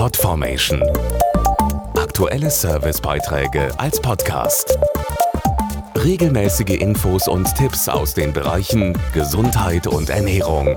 Podformation. Aktuelle Servicebeiträge als Podcast. Regelmäßige Infos und Tipps aus den Bereichen Gesundheit und Ernährung.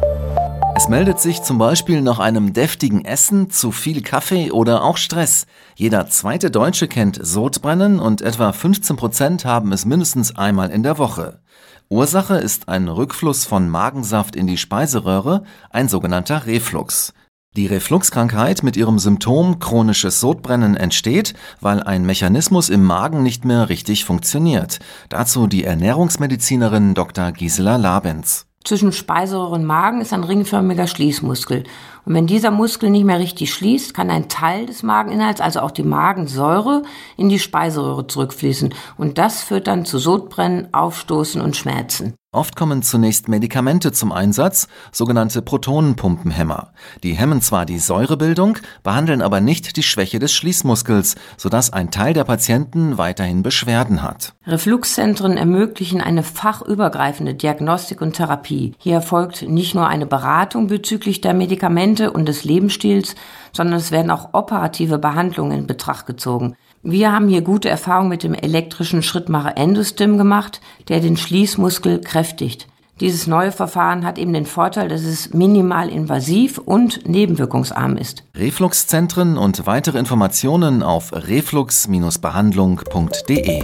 Es meldet sich zum Beispiel nach einem deftigen Essen zu viel Kaffee oder auch Stress. Jeder zweite Deutsche kennt Sodbrennen und etwa 15 Prozent haben es mindestens einmal in der Woche. Ursache ist ein Rückfluss von Magensaft in die Speiseröhre, ein sogenannter Reflux. Die Refluxkrankheit mit ihrem Symptom chronisches Sodbrennen entsteht, weil ein Mechanismus im Magen nicht mehr richtig funktioniert. Dazu die Ernährungsmedizinerin Dr. Gisela Labenz. Zwischen Speiseröhre und Magen ist ein ringförmiger Schließmuskel. Und wenn dieser Muskel nicht mehr richtig schließt, kann ein Teil des Mageninhalts, also auch die Magensäure, in die Speiseröhre zurückfließen. Und das führt dann zu Sodbrennen, Aufstoßen und Schmerzen. Oft kommen zunächst Medikamente zum Einsatz, sogenannte Protonenpumpenhämmer. Die hemmen zwar die Säurebildung, behandeln aber nicht die Schwäche des Schließmuskels, sodass ein Teil der Patienten weiterhin Beschwerden hat. Refluxzentren ermöglichen eine fachübergreifende Diagnostik und Therapie. Hier erfolgt nicht nur eine Beratung bezüglich der Medikamente und des Lebensstils, sondern es werden auch operative Behandlungen in Betracht gezogen. Wir haben hier gute Erfahrungen mit dem elektrischen Schrittmacher Endostim gemacht, der den Schließmuskel kräftigt. Dieses neue Verfahren hat eben den Vorteil, dass es minimal invasiv und nebenwirkungsarm ist. Refluxzentren und weitere Informationen auf reflux-behandlung.de.